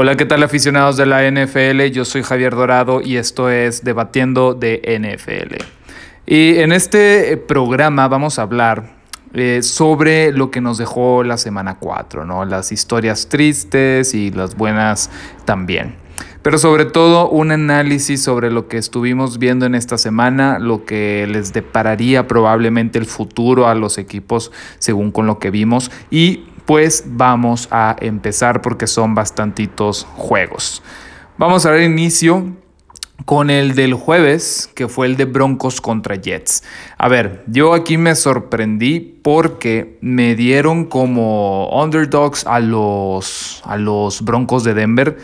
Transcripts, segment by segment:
Hola, ¿qué tal aficionados de la NFL? Yo soy Javier Dorado y esto es Debatiendo de NFL. Y en este programa vamos a hablar eh, sobre lo que nos dejó la semana 4, ¿no? Las historias tristes y las buenas también. Pero sobre todo un análisis sobre lo que estuvimos viendo en esta semana, lo que les depararía probablemente el futuro a los equipos según con lo que vimos y pues vamos a empezar porque son bastantitos juegos. Vamos a dar inicio con el del jueves, que fue el de Broncos contra Jets. A ver, yo aquí me sorprendí porque me dieron como underdogs a los, a los Broncos de Denver.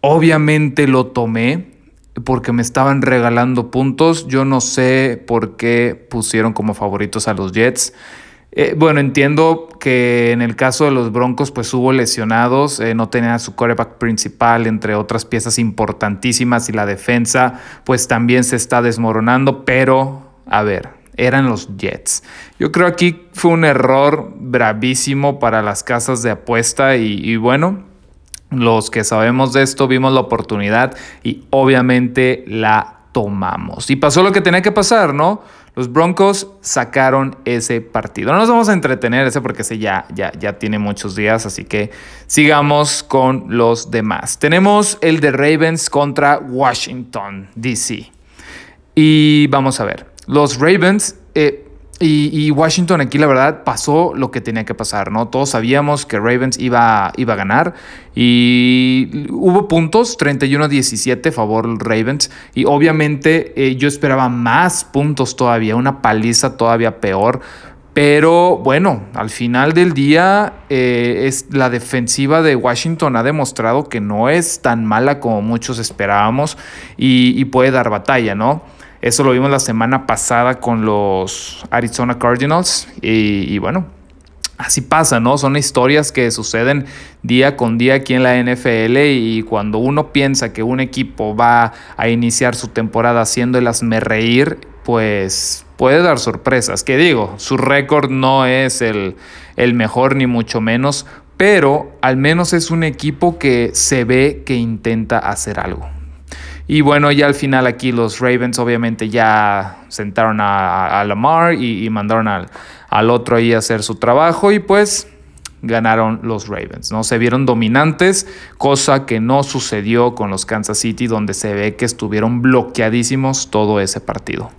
Obviamente lo tomé porque me estaban regalando puntos. Yo no sé por qué pusieron como favoritos a los Jets. Eh, bueno, entiendo que en el caso de los Broncos, pues hubo lesionados, eh, no tenía su coreback principal, entre otras piezas importantísimas, y la defensa, pues también se está desmoronando, pero, a ver, eran los Jets. Yo creo aquí fue un error bravísimo para las casas de apuesta y bueno, los que sabemos de esto vimos la oportunidad y obviamente la tomamos. Y pasó lo que tenía que pasar, ¿no? Los Broncos sacaron ese partido. No nos vamos a entretener ese porque ese ya, ya, ya tiene muchos días, así que sigamos con los demás. Tenemos el de Ravens contra Washington, D.C. Y vamos a ver, los Ravens... Eh, y, Washington aquí la verdad pasó lo que tenía que pasar, ¿no? Todos sabíamos que Ravens iba, iba a ganar y hubo puntos, 31-17 favor Ravens y obviamente eh, yo esperaba más puntos todavía, una paliza todavía peor. Pero bueno, al final del día eh, es, la defensiva de Washington ha demostrado que no es tan mala como muchos esperábamos y puede dar batalla, ¿no? Eso lo vimos la semana pasada con los Arizona Cardinals y, bueno, así pasa, ¿no? Son historias que suceden día con día aquí en la NFL y cuando uno piensa que un equipo va a iniciar su temporada haciéndolas me reír, pues puede dar sorpresas. Que digo, su récord no es el, el mejor ni mucho menos, pero al menos es un equipo que se ve que intenta hacer algo. Y bueno, ya al final aquí los Ravens obviamente ya sentaron a, Lamar y, mandaron al, al, otro ahí a hacer su trabajo y pues ganaron los Ravens, ¿no? Se vieron dominantes, cosa que no sucedió con los Kansas City, donde se ve que estuvieron bloqueadísimos todo ese partido.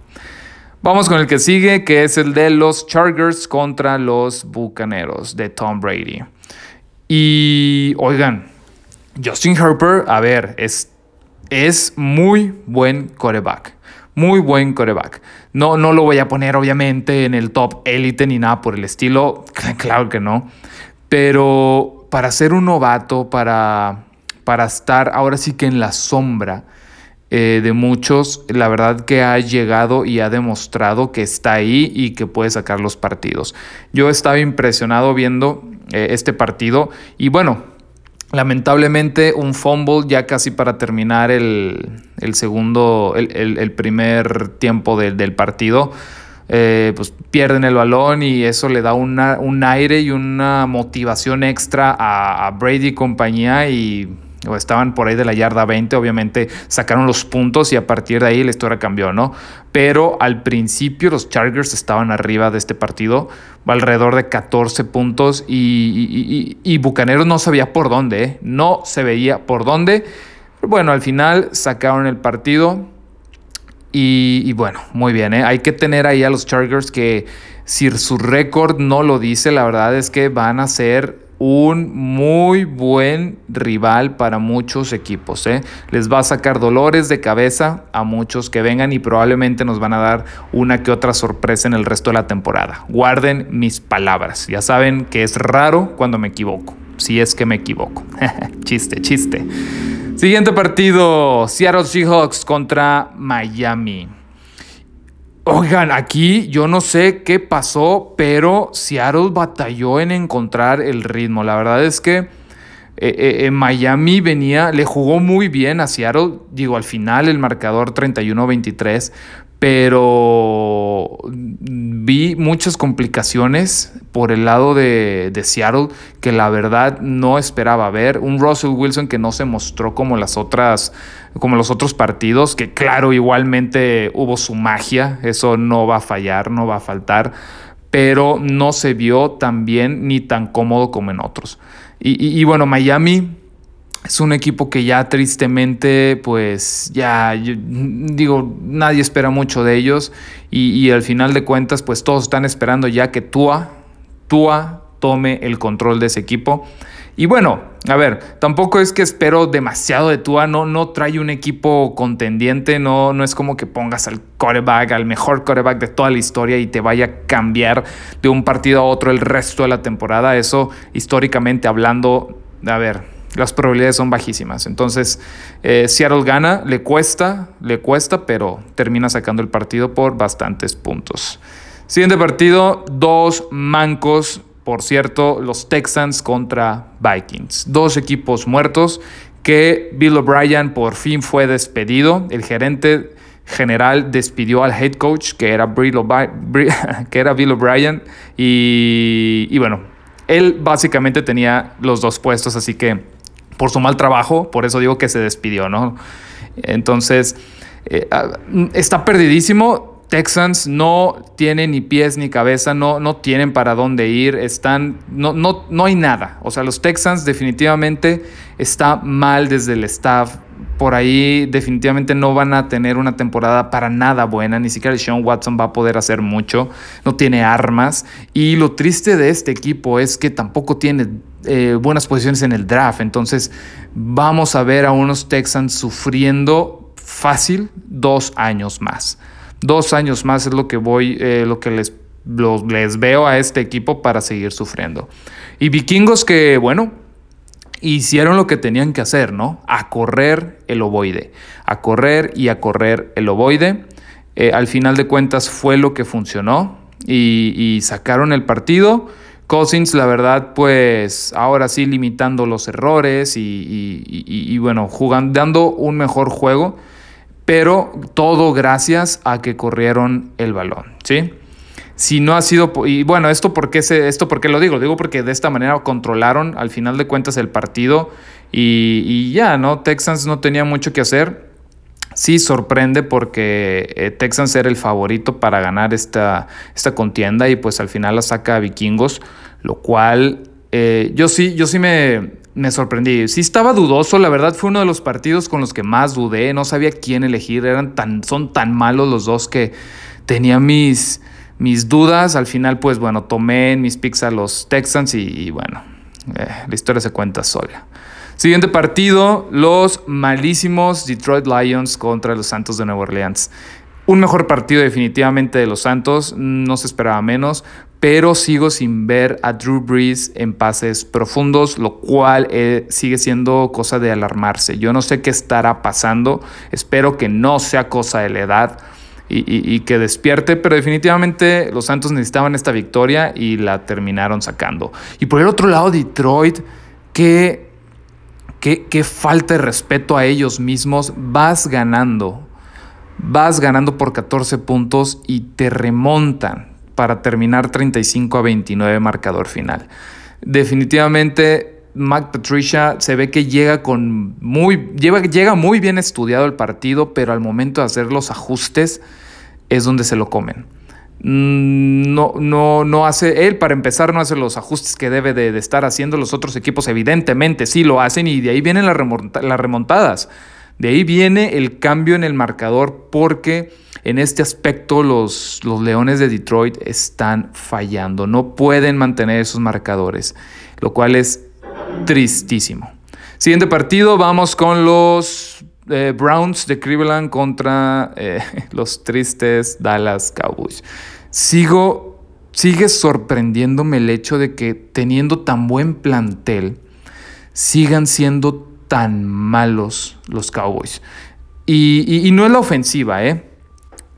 Vamos con el que sigue, que es el de los Chargers contra los Bucaneros de Tom Brady. Y oigan, Justin Harper, a ver, es es muy buen coreback. Muy buen coreback. No, no lo voy a poner obviamente en el top élite ni nada por el estilo. Claro que no. Pero para ser un novato, para, para estar ahora sí que en la sombra eh, de muchos, la verdad que ha llegado y ha demostrado que está ahí y que puede sacar los partidos. Yo estaba impresionado viendo eh, este partido y bueno, Lamentablemente un fumble ya casi para terminar el, segundo, el, primer tiempo del partido. Eh, pues pierden el balón y eso le da un aire y una motivación extra a, a Brady y compañía y estaban por ahí de la yarda 20, obviamente sacaron los puntos y a partir de ahí la historia cambió, ¿no? Pero al principio los Chargers estaban arriba de este partido, alrededor de 14 puntos y, y, Bucaneros no sabía por dónde, ¿eh? no se veía por dónde. bueno, al final sacaron el partido y, bueno, muy bien, ¿eh? hay que tener ahí a los Chargers que si su récord no lo dice, la verdad es que van a ser un muy buen rival para muchos equipos. ¿eh? Les va a sacar dolores de cabeza a muchos que vengan y probablemente nos van a dar una que otra sorpresa en el resto de la temporada. Guarden mis palabras. Ya saben que es raro cuando me equivoco. Si es que me equivoco. chiste, chiste. Siguiente partido. Seattle Seahawks contra Miami. Oigan, aquí yo no sé qué pasó, pero Seattle batalló en encontrar el ritmo. La verdad es que eh, eh, Miami venía, le jugó muy bien a Seattle. Digo, al final el marcador 31-23, pero vi muchas complicaciones por el lado de, Seattle que la verdad no esperaba ver. Un Russell Wilson que no se mostró como las otras, como los otros partidos, que claro, igualmente hubo su magia, eso no va a fallar, no va a faltar, pero no se vio tan bien ni tan cómodo como en otros. y bueno, Miami es un equipo que ya tristemente, pues ya, digo, nadie espera mucho de ellos y, al final de cuentas, pues todos están esperando ya que Tua, Tua tome el control de ese equipo. Y bueno, a ver, tampoco es que espero demasiado de Tua, no, no trae un equipo contendiente, no, no es como que pongas al coreback, al mejor coreback de toda la historia y te vaya a cambiar de un partido a otro el resto de la temporada. Eso, históricamente hablando, a ver, las probabilidades son bajísimas. Entonces, eh, Seattle gana, le cuesta, le cuesta, pero termina sacando el partido por bastantes puntos. Siguiente partido, dos mancos, por cierto, los Texans contra Vikings. Dos equipos muertos que Bill O'Brien por fin fue despedido. El gerente general despidió al head coach, que era, Bill O'Brien, y, y bueno, él básicamente tenía los dos puestos, así que por su mal trabajo, por eso digo que se despidió, ¿no? Entonces, eh, ah, está perdidísimo. Texans no tienen ni pies ni cabeza, no, no tienen para dónde ir, están, no, no, no hay nada. O sea, los Texans definitivamente está mal desde el staff. Por ahí definitivamente no van a tener una temporada para nada buena, ni siquiera Sean Watson va a poder hacer mucho, no tiene armas. Y lo triste de este equipo es que tampoco tiene eh, buenas posiciones en el draft. Entonces vamos a ver a unos Texans sufriendo fácil dos años más. Dos años más es lo que voy, eh, lo que les, les veo a este equipo para seguir sufriendo. Y vikingos que, bueno, hicieron lo que tenían que hacer, ¿no? A correr el ovoide. A correr y a correr el ovoide. Eh, al final de cuentas fue lo que funcionó y, y sacaron el partido. Cousins, la verdad, pues ahora sí limitando los errores y, bueno, jugando, dando un mejor juego, pero todo gracias a que corrieron el balón, ¿sí? Si no ha sido, y bueno, esto por qué, esto por lo digo, digo porque de esta manera controlaron al final de cuentas el partido y, y ya, ¿no? Texans no tenía mucho que hacer sí sorprende porque eh, Texans era el favorito para ganar esta, esta contienda y pues al final la saca a Vikingos, lo cual eh, yo sí, yo sí me, me, sorprendí. Sí estaba dudoso, la verdad fue uno de los partidos con los que más dudé, no sabía quién elegir, eran tan, son tan malos los dos que tenía mis, mis dudas. Al final pues bueno, tomé en mis picks a los Texans y, bueno, eh, la historia se cuenta sola. Siguiente partido, los malísimos Detroit Lions contra los Santos de Nueva Orleans. Un mejor partido definitivamente de los Santos, no se esperaba menos, pero sigo sin ver a Drew Brees en pases profundos, lo cual eh, sigue siendo cosa de alarmarse. Yo no sé qué estará pasando, espero que no sea cosa de la edad. Y, que despierte, pero definitivamente los Santos necesitaban esta victoria y la terminaron sacando. Y por el otro lado, Detroit, que Qué, falta de respeto a ellos mismos. Vas ganando. Vas ganando por 14 puntos y te remontan para terminar 35 a 29 marcador final. Definitivamente Mac Patricia se ve que llega con muy llega muy bien estudiado el partido, pero al momento de hacer los ajustes es donde se lo comen. Mm, no, no, no hace, él para empezar no hace los ajustes que debe de, estar haciendo los otros equipos, evidentemente sí lo hacen y de ahí vienen las remontadas, de ahí viene el cambio en el marcador porque en este aspecto los, los Leones de Detroit están fallando, no pueden mantener esos marcadores, lo cual es tristísimo. Siguiente partido, vamos con los eh, Browns de Cleveland contra eh, los tristes Dallas Cowboys. Sigo, sigue sorprendiéndome el hecho de que teniendo tan buen plantel, sigan siendo tan malos los Cowboys. Y, no es la ofensiva, ¿eh?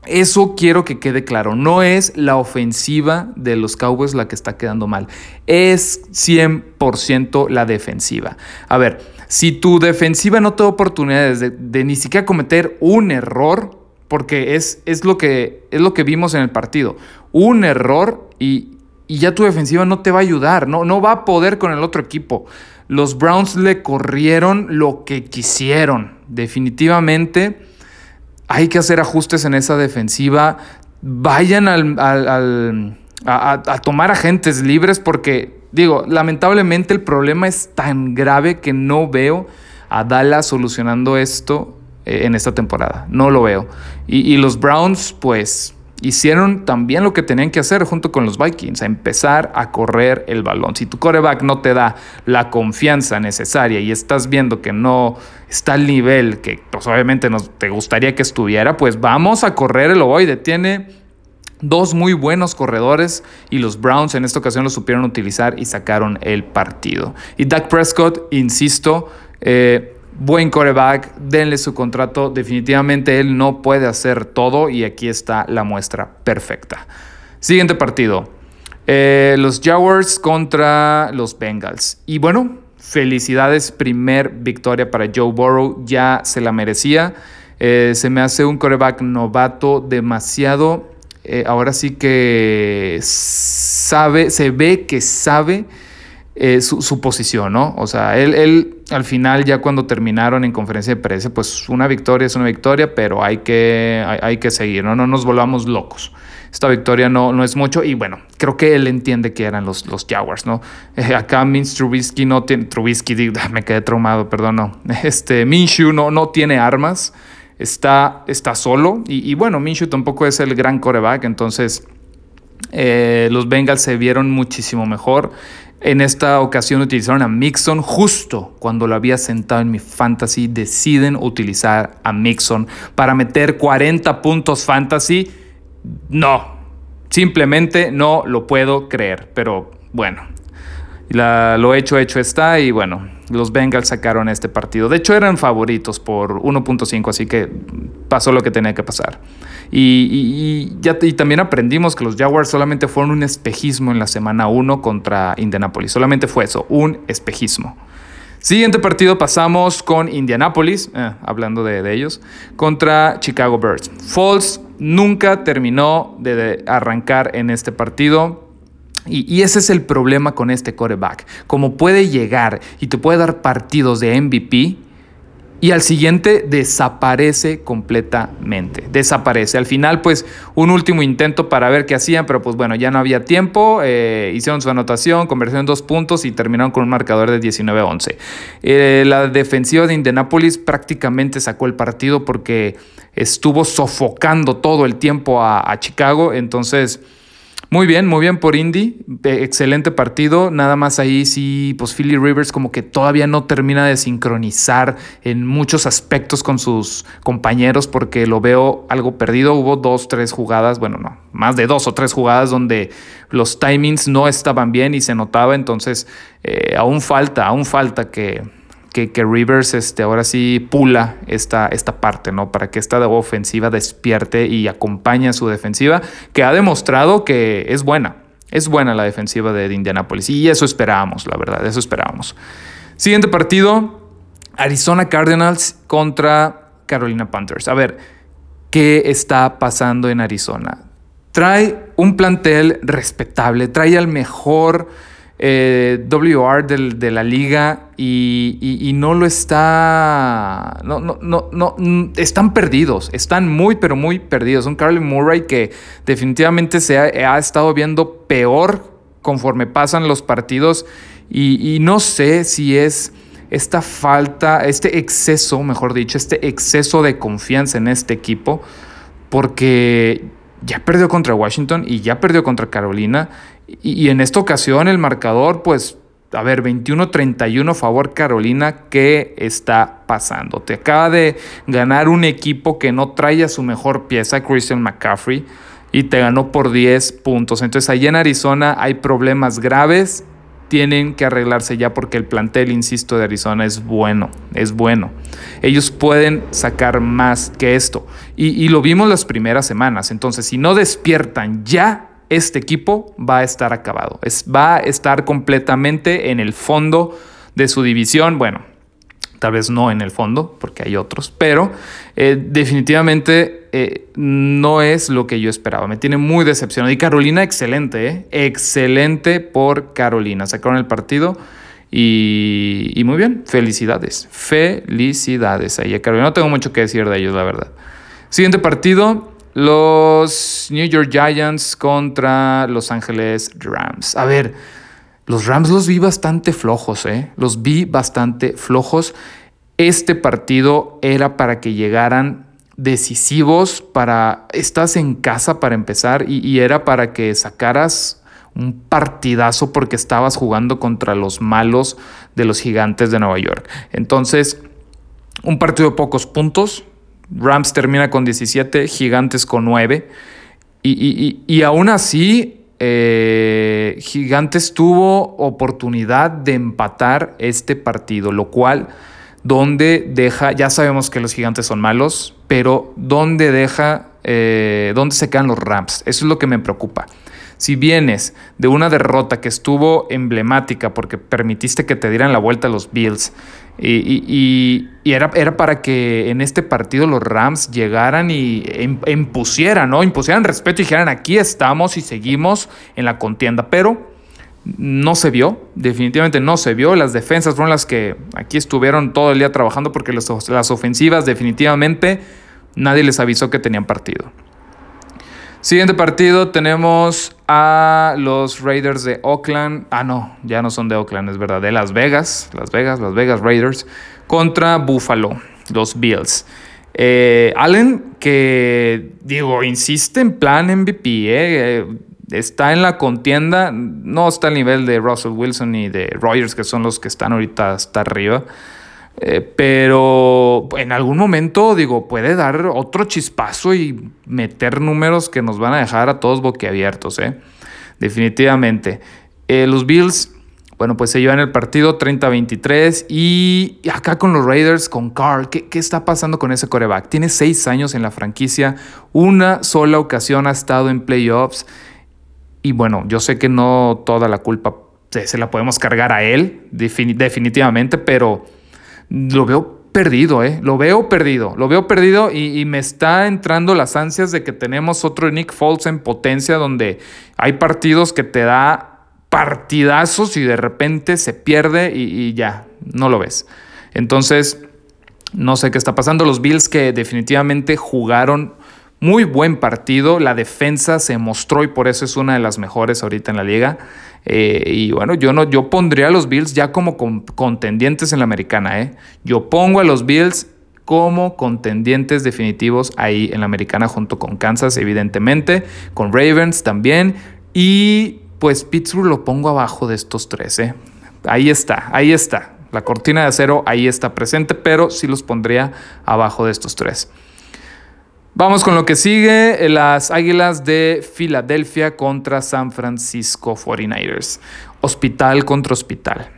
Eso quiero que quede claro. No es la ofensiva de los Cowboys la que está quedando mal. Es 100% la defensiva. A ver, si tu defensiva no te da oportunidades de, ni siquiera cometer un error, porque es, es, lo, que, es lo que vimos en el partido. Un error y, y ya tu defensiva no te va a ayudar, no, no va a poder con el otro equipo. Los Browns le corrieron lo que quisieron. Definitivamente hay que hacer ajustes en esa defensiva. Vayan al, a, tomar agentes libres porque, digo, lamentablemente el problema es tan grave que no veo a Dallas solucionando esto eh, en esta temporada. No lo veo. Y los Browns, pues hicieron también lo que tenían que hacer junto con los Vikings, a empezar a correr el balón. Si tu coreback no te da la confianza necesaria y estás viendo que no está al nivel que pues, obviamente nos, te gustaría que estuviera, pues vamos a correr el ovoide. Tiene dos muy buenos corredores y los Browns en esta ocasión lo supieron utilizar y sacaron el partido. Y Dak Prescott, insisto, eh, buen coreback, denle su contrato. Definitivamente él no puede hacer todo y aquí está la muestra perfecta. Siguiente partido. Eh, los Jaguars contra los Bengals. Y bueno, felicidades, primer victoria para Joe Burrow, ya se la merecía. Eh, se me hace un coreback novato demasiado. Eh, ahora sí que sabe, se ve que sabe su, posición, ¿no? O sea, él, él al final ya cuando terminaron en conferencia de prensa, pues una victoria es una victoria, pero hay que, hay, que seguir, ¿no? No nos volvamos locos. Esta victoria no, no es mucho y bueno, creo que él entiende que eran los, los Jaguars, ¿no? Eh, acá Minch Trubisky no tiene, Trubisky, me quedé traumado, perdón. Este, Minshew no, no tiene armas, está, está solo y, y bueno, Minshew tampoco es el gran coreback, entonces... Eh, los Bengals se vieron muchísimo mejor. En esta ocasión utilizaron a Mixon justo cuando lo había sentado en mi fantasy. Deciden utilizar a Mixon para meter 40 puntos fantasy. No, simplemente no lo puedo creer. Pero bueno, lo hecho, hecho está. Y bueno, los Bengals sacaron este partido. De hecho, eran favoritos por 1.5, así que pasó lo que tenía que pasar. Y, ya, también aprendimos que los Jaguars solamente fueron un espejismo en la semana 1 contra Indianapolis. Solamente fue eso, un espejismo. Siguiente partido pasamos con Indianapolis, eh, hablando de, ellos, contra Chicago Bears. Falls nunca terminó de, arrancar en este partido. Y, y, ese es el problema con este coreback. Como puede llegar y te puede dar partidos de MVP, y al siguiente desaparece completamente, desaparece. Al final, pues un último intento para ver qué hacían, pero pues bueno, ya no había tiempo, eh, hicieron su anotación, conversión en dos puntos y terminaron con un marcador de 19-11. Eh, la defensiva de Indianapolis prácticamente sacó el partido porque estuvo sofocando todo el tiempo a Chicago, entonces... Muy bien, muy bien por Indy. Excelente partido. Nada más ahí sí, pues Philly Rivers como que todavía no termina de sincronizar en muchos aspectos con sus compañeros porque lo veo algo perdido. Hubo dos, tres jugadas, bueno, no, más de dos o tres jugadas donde los timings no estaban bien y se notaba. Entonces, eh, aún falta, aún falta que que, Rivers este, ahora sí pula esta, esta parte, ¿no? Para que esta ofensiva despierte y acompañe a su defensiva, que ha demostrado que es buena. Es buena la defensiva de Indianapolis. Y eso esperábamos, la verdad, eso esperábamos. Siguiente partido, Arizona Cardinals contra Carolina Panthers. A ver, ¿qué está pasando en Arizona? Trae un plantel respetable, trae al mejor eh, WR de la liga y, no lo está. No, no, no, no, están perdidos, están muy, pero muy perdidos. Un Carly Murray que definitivamente se ha, estado viendo peor conforme pasan los partidos y, y no sé si es esta falta, este exceso, mejor dicho, este exceso de confianza en este equipo, porque ya perdió contra Washington y ya perdió contra Carolina y, en esta ocasión el marcador, pues, a ver, 21-31 favor Carolina, ¿qué está pasando? Te acaba de ganar un equipo que no trae a su mejor pieza, Christian McCaffrey, y te ganó por 10 puntos. Entonces, allá en Arizona hay problemas graves, tienen que arreglarse ya porque el plantel, insisto, de Arizona es bueno, es bueno. Ellos pueden sacar más que esto. Y, lo vimos las primeras semanas. Entonces, si no despiertan ya este equipo va a estar acabado. Va a estar completamente en el fondo de su división. Bueno, tal vez no en el fondo, porque hay otros, pero eh, definitivamente eh, no es lo que yo esperaba. Me tiene muy decepcionado. Y Carolina, excelente, ¿eh? Excelente por Carolina. Sacaron el partido y, muy bien. Felicidades. Felicidades ahí Carolina. No tengo mucho que decir de ellos, la verdad. Siguiente partido. Los New York Giants contra Los Ángeles Rams. A ver, los Rams los vi bastante flojos, ¿eh? Los vi bastante flojos. Este partido era para que llegaran decisivos para, estás en casa para empezar y, era para que sacaras un partidazo porque estabas jugando contra los malos de los gigantes de Nueva York. Entonces, un partido de pocos puntos. Rams termina con 17, gigantes con 9. Y, y aún así, eh, Gigantes tuvo oportunidad de empatar este partido, lo cual donde deja, ya sabemos que los gigantes son malos, pero donde deja, eh, dónde se quedan los Rams. Eso es lo que me preocupa. Si vienes de una derrota que estuvo emblemática porque permitiste que te dieran la vuelta a los Bills y, era, era, para que en este partido los Rams llegaran y impusieran, ¿no? Impusieran respeto y dijeran aquí estamos y seguimos en la contienda, pero no se vio, definitivamente no se vio. Las defensas fueron las que aquí estuvieron todo el día trabajando porque las ofensivas definitivamente nadie les avisó que tenían partido. Siguiente partido tenemos a los Raiders de Oakland. Ah, no, ya no son de Oakland, es verdad, de Las Vegas. Las Vegas, Las Vegas Raiders contra Buffalo, los Bills. Eh, Allen, que digo, insiste en plan MVP, eh, está en la contienda, no está al nivel de Russell Wilson y de Rogers, que son los que están ahorita hasta arriba. Eh, pero en algún momento, digo, puede dar otro chispazo y meter números que nos van a dejar a todos boquiabiertos, ¿eh? Definitivamente. Eh, los Bills, bueno, pues se llevan el partido 30-23 y acá con los Raiders, con Carl, ¿qué, ¿qué, está pasando con ese coreback? Tiene seis años en la franquicia, una sola ocasión ha estado en playoffs y bueno, yo sé que no toda la culpa se, la podemos cargar a él, definitivamente, pero lo veo perdido, ¿eh? Lo veo perdido, lo veo perdido y, me está entrando las ansias de que tenemos otro Nick Foles en potencia donde hay partidos que te da partidazos y de repente se pierde y, y ya, no lo ves. Entonces, no sé qué está pasando. Los Bills que definitivamente jugaron muy buen partido, la defensa se mostró y por eso es una de las mejores ahorita en la liga. Eh, y bueno, yo, no, yo pondría a los Bills ya como contendientes en la americana. ¿eh? Yo pongo a los Bills como contendientes definitivos ahí en la americana junto con Kansas, evidentemente, con Ravens también. Y pues Pittsburgh lo pongo abajo de estos tres. ¿eh? Ahí está, ahí está. La cortina de acero ahí está presente, pero sí los pondría abajo de estos tres. Vamos con lo que sigue, las Águilas de Filadelfia contra San Francisco 49ers. Hospital contra hospital.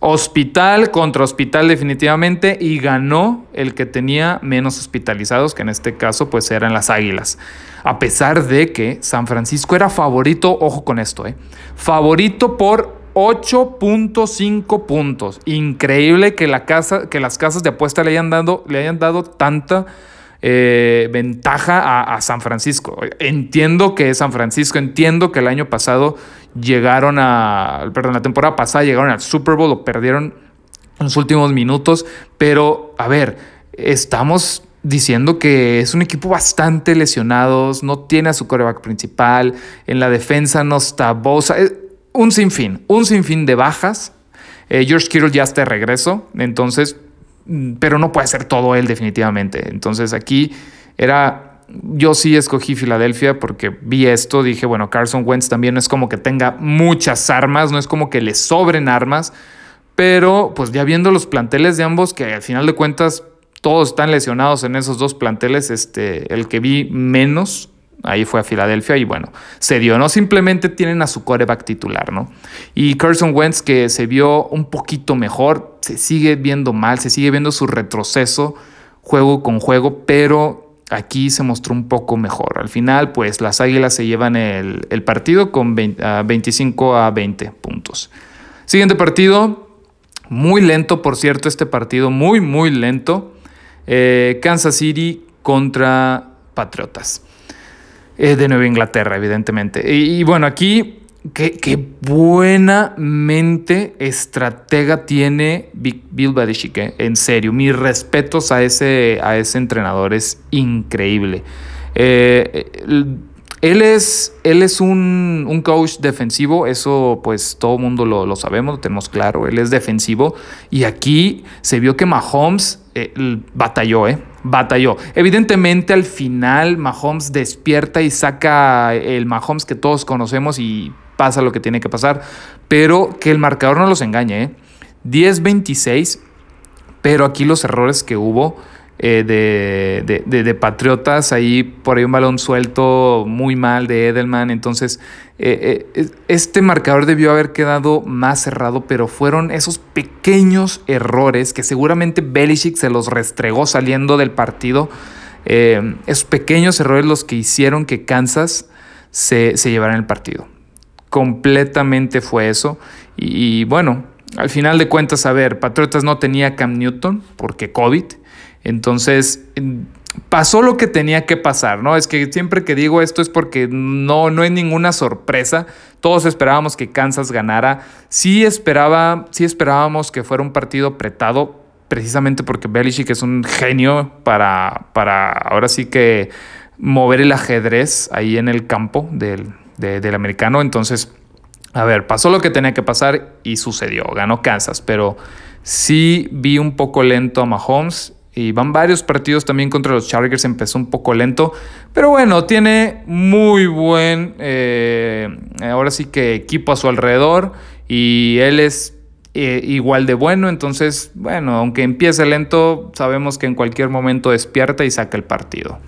Hospital contra hospital definitivamente y ganó el que tenía menos hospitalizados, que en este caso pues eran las Águilas. A pesar de que San Francisco era favorito, ojo con esto, eh, favorito por 8.5 puntos. Increíble que, la casa, que las casas de apuesta le hayan dado, le hayan dado tanta eh, ventaja a, San Francisco. Entiendo que es San Francisco, entiendo que el año pasado llegaron a, perdón, la temporada pasada llegaron al Super Bowl, lo perdieron en los últimos minutos, pero a ver, estamos diciendo que es un equipo bastante lesionados, no tiene a su coreback principal, en la defensa no está Bosa, un sinfín, un sinfín de bajas. Eh, George Kittle ya está de regreso, entonces pero no puede ser todo él definitivamente. Entonces aquí era, yo sí escogí Filadelfia porque vi esto, dije, bueno, Carson Wentz también no es como que tenga muchas armas, no es como que le sobren armas, pero pues ya viendo los planteles de ambos, que al final de cuentas todos están lesionados en esos dos planteles, este, el que vi menos Ahí fue a Filadelfia y bueno, se dio, ¿no? Simplemente tienen a su coreback titular, ¿no? Y Carson Wentz que se vio un poquito mejor, se sigue viendo mal, se sigue viendo su retroceso juego con juego, pero aquí se mostró un poco mejor. Al final, pues las Águilas se llevan el, partido con 25 a 20 puntos. Siguiente partido, muy lento, por cierto, este partido, muy, muy lento. Eh, Kansas City contra Patriotas. Eh, de Nueva Inglaterra, evidentemente. Y, bueno, aquí, qué, qué, buena mente estratega tiene Bill Belichick, eh, en serio. Mis respetos a ese, a ese entrenador, es increíble. Eh, él es, él es un, coach defensivo, eso pues todo el mundo lo, sabemos, lo tenemos claro, él es defensivo y aquí se vio que Mahomes eh, batalló, ¿eh? Batalló. Evidentemente al final Mahomes despierta y saca el Mahomes que todos conocemos y pasa lo que tiene que pasar, pero que el marcador no los engañe, ¿eh? 10-26, pero aquí los errores que hubo eh, de, Patriotas, ahí por ahí un balón suelto muy mal de Edelman, entonces eh, eh, este marcador debió haber quedado más cerrado, pero fueron esos pequeños errores que seguramente Belichick se los restregó saliendo del partido, esos pequeños errores los que hicieron que Kansas se, llevara el partido. Completamente fue eso. y bueno, al final de cuentas, a ver, Patriotas no tenía Cam Newton porque COVID. Entonces, pasó lo que tenía que pasar, ¿no? Es que siempre que digo esto es porque no, no hay ninguna sorpresa. Todos esperábamos que Kansas ganara. Sí, esperaba, sí esperábamos que fuera un partido apretado, precisamente porque Belichick es un genio para, para ahora sí que mover el ajedrez ahí en el campo del, del americano. Entonces, a ver, pasó lo que tenía que pasar y sucedió. Ganó Kansas, pero sí vi un poco lento a Mahomes y van varios partidos también contra los Chargers, empezó un poco lento, pero bueno, tiene muy buen, eh, ahora sí que equipo a su alrededor y él es eh, igual de bueno, entonces, bueno, aunque empiece lento, sabemos que en cualquier momento despierta y saca el partido.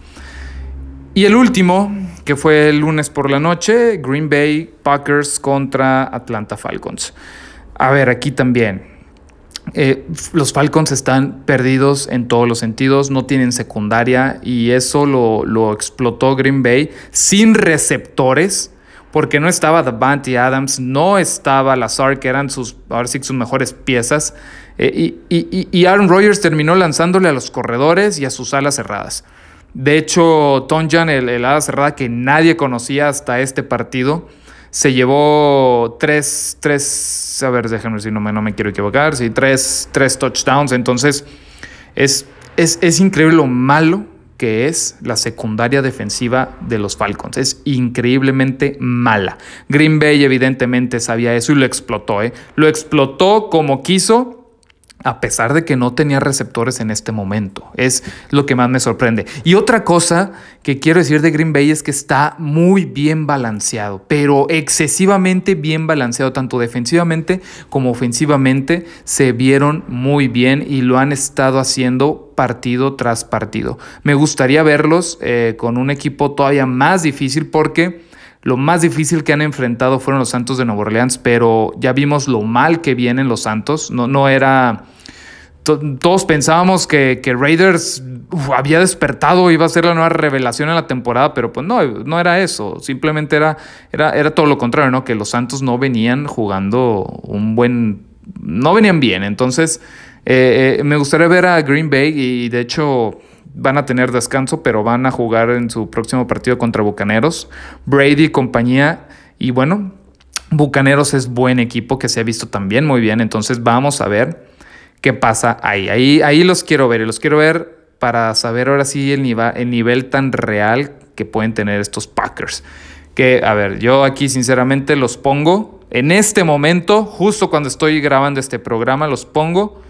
Y el último, que fue el lunes por la noche, Green Bay Packers contra Atlanta Falcons. A ver, aquí también eh, los Falcons están perdidos en todos los sentidos, no tienen secundaria y eso lo, explotó Green Bay sin receptores, porque no estaba Davante Adams, no estaba Lazar, que eran sus, ahora sí, sus mejores piezas, eh, y, Aaron Rodgers terminó lanzándole a los corredores y a sus alas cerradas. De hecho, Tonjan, el, el ala cerrada que nadie conocía hasta este partido, se llevó tres, tres, a ver, déjenme si no me, no me quiero equivocar, sí, tres, tres touchdowns. Entonces, es, es, es increíble lo malo que es la secundaria defensiva de los Falcons. Es increíblemente mala. Green Bay evidentemente sabía eso y lo explotó. ¿eh? Lo explotó como quiso a pesar de que no tenía receptores en este momento. Es lo que más me sorprende. Y otra cosa que quiero decir de Green Bay es que está muy bien balanceado, pero excesivamente bien balanceado, tanto defensivamente como ofensivamente. Se vieron muy bien y lo han estado haciendo partido tras partido. Me gustaría verlos eh, con un equipo todavía más difícil porque... Lo más difícil que han enfrentado fueron los Santos de Nueva Orleans, pero ya vimos lo mal que vienen los Santos. No, no era todos pensábamos que, Raiders había despertado, iba a ser la nueva revelación en la temporada, pero pues no, no era eso. Simplemente era, era, era todo lo contrario, ¿no? Que los Santos no venían jugando un buen. No venían bien. Entonces, eh, eh, me gustaría ver a Green Bay y de hecho van a tener descanso, pero van a jugar en su próximo partido contra Bucaneros. Brady y compañía. Y bueno, Bucaneros es buen equipo que se ha visto también muy bien. Entonces, vamos a ver qué pasa ahí. Ahí, ahí los quiero ver y los quiero ver para saber ahora sí el nivel, el nivel tan real que pueden tener estos Packers. Que, a ver, yo aquí sinceramente los pongo en este momento, justo cuando estoy grabando este programa, los pongo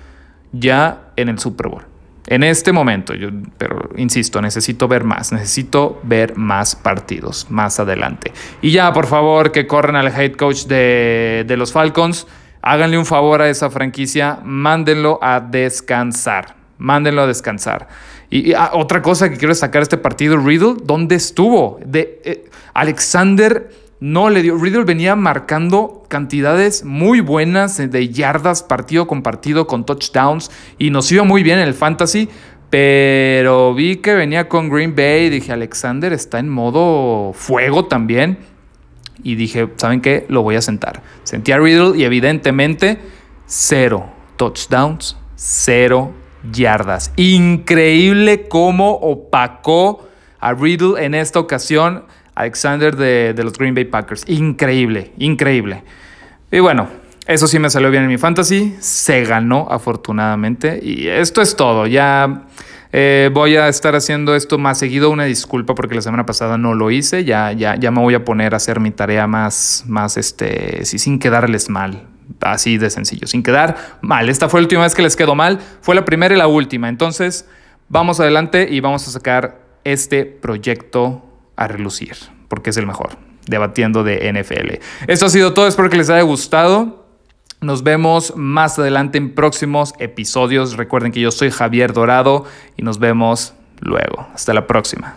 ya en el Super Bowl. En este momento, yo, pero insisto, necesito ver más, necesito ver más partidos más adelante. Y ya, por favor, que corran al head coach de, de los Falcons háganle un favor a esa franquicia, mándenlo a descansar, mándenlo a descansar. Y, ah, otra cosa que quiero destacar este partido, Riddle, ¿dónde estuvo? De, eh, Alexander no le dio, Riddle venía marcando cantidades muy buenas de yardas partido con partido, con touchdowns, y nos iba muy bien en el fantasy, pero vi que venía con Green Bay y dije, Alexander está en modo fuego también y dije, ¿saben qué? Lo voy a sentar. Sentí a Riddle y evidentemente cero touchdowns, cero yardas. Increíble cómo opacó a Riddle en esta ocasión, Alexander de, de los Green Bay Packers. Increíble, increíble. Y bueno, eso sí me salió bien en mi fantasy. Se ganó afortunadamente. Y esto es todo. Ya eh, voy a estar haciendo esto más seguido. Una disculpa porque la semana pasada no lo hice. Ya, ya, ya me voy a poner a hacer mi tarea más, más este, sí, sin quedarles mal. Así de sencillo, sin quedar mal. Esta fue la última vez que les quedó mal. Fue la primera y la última. Entonces, vamos adelante y vamos a sacar este proyecto a relucir, porque es el mejor, debatiendo de NFL. Esto ha sido todo, espero que les haya gustado. Nos vemos más adelante en próximos episodios. Recuerden que yo soy Javier Dorado y nos vemos luego. Hasta la próxima.